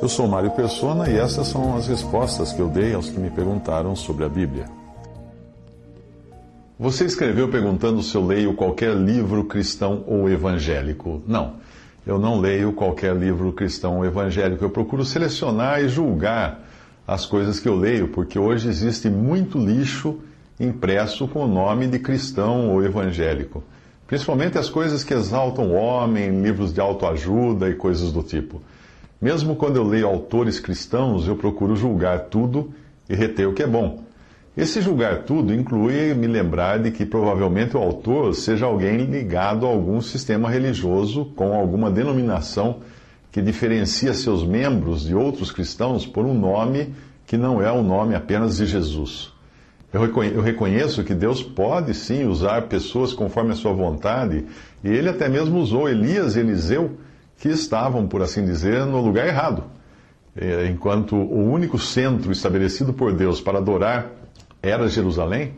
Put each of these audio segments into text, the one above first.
Eu sou Mário Persona e essas são as respostas que eu dei aos que me perguntaram sobre a Bíblia. Você escreveu perguntando se eu leio qualquer livro cristão ou evangélico. Não, eu não leio qualquer livro cristão ou evangélico. Eu procuro selecionar e julgar as coisas que eu leio, porque hoje existe muito lixo impresso com o nome de cristão ou evangélico. Principalmente as coisas que exaltam o homem, livros de autoajuda e coisas do tipo. Mesmo quando eu leio autores cristãos, eu procuro julgar tudo e reter o que é bom. Esse julgar tudo inclui me lembrar de que provavelmente o autor seja alguém ligado a algum sistema religioso com alguma denominação que diferencia seus membros de outros cristãos por um nome que não é o nome apenas de Jesus. Eu reconheço que Deus pode sim usar pessoas conforme a sua vontade, e ele até mesmo usou Elias e Eliseu que estavam, por assim dizer, no lugar errado. É, enquanto o único centro estabelecido por Deus para adorar era Jerusalém,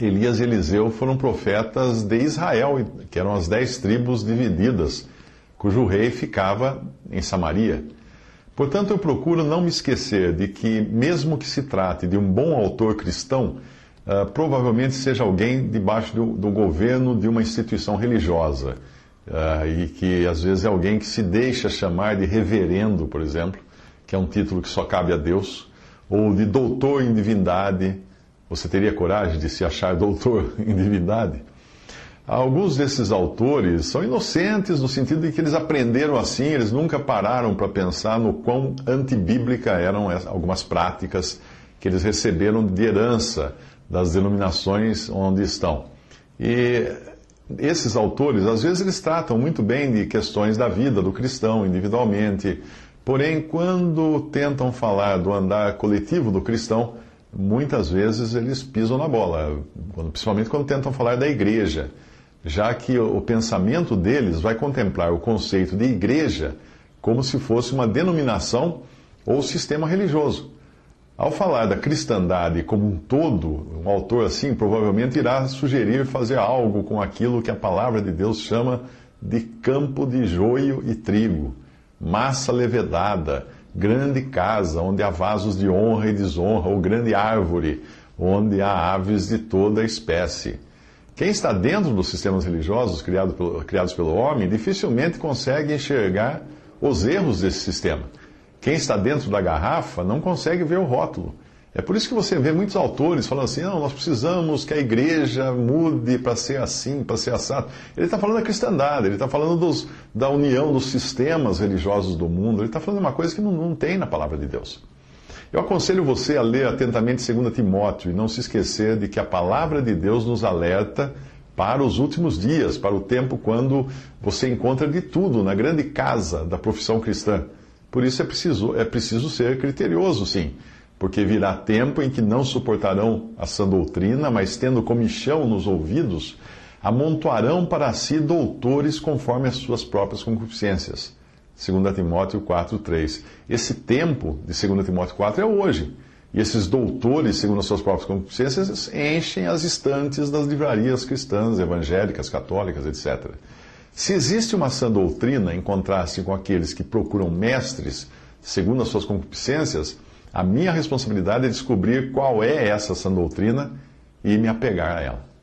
Elias e Eliseu foram profetas de Israel, que eram as dez tribos divididas, cujo rei ficava em Samaria. Portanto, eu procuro não me esquecer de que, mesmo que se trate de um bom autor cristão, uh, provavelmente seja alguém debaixo do, do governo de uma instituição religiosa Uh, e que às vezes é alguém que se deixa chamar de reverendo, por exemplo, que é um título que só cabe a Deus, ou de doutor em divindade. Você teria coragem de se achar doutor em divindade? Alguns desses autores são inocentes no sentido de que eles aprenderam assim, eles nunca pararam para pensar no quão antibíblica eram algumas práticas que eles receberam de herança das denominações onde estão. E esses autores, às vezes, eles tratam muito bem de questões da vida do cristão individualmente, porém, quando tentam falar do andar coletivo do cristão, muitas vezes eles pisam na bola, principalmente quando tentam falar da igreja, já que o pensamento deles vai contemplar o conceito de igreja como se fosse uma denominação ou sistema religioso. Ao falar da cristandade como um todo, um autor assim provavelmente irá sugerir fazer algo com aquilo que a palavra de Deus chama de campo de joio e trigo, massa levedada, grande casa onde há vasos de honra e desonra, ou grande árvore onde há aves de toda espécie. Quem está dentro dos sistemas religiosos criados pelo, criados pelo homem dificilmente consegue enxergar os erros desse sistema quem está dentro da garrafa não consegue ver o rótulo. É por isso que você vê muitos autores falando assim: não, nós precisamos que a igreja mude para ser assim, para ser assado. Ele está falando da cristandade, ele está falando dos, da união dos sistemas religiosos do mundo, ele está falando de uma coisa que não, não tem na palavra de Deus. Eu aconselho você a ler atentamente 2 Timóteo e não se esquecer de que a palavra de Deus nos alerta para os últimos dias, para o tempo quando você encontra de tudo na grande casa da profissão cristã. Por isso é preciso, é preciso ser criterioso, sim, porque virá tempo em que não suportarão a sã doutrina, mas tendo comichão nos ouvidos, amontoarão para si doutores conforme as suas próprias concupiscências. 2 Timóteo 4,3. Esse tempo de 2 Timóteo 4 é hoje. E esses doutores, segundo as suas próprias concupiscências, enchem as estantes das livrarias cristãs, evangélicas, católicas, etc. Se existe uma sã doutrina em contraste com aqueles que procuram mestres segundo as suas concupiscências, a minha responsabilidade é descobrir qual é essa sã doutrina e me apegar a ela.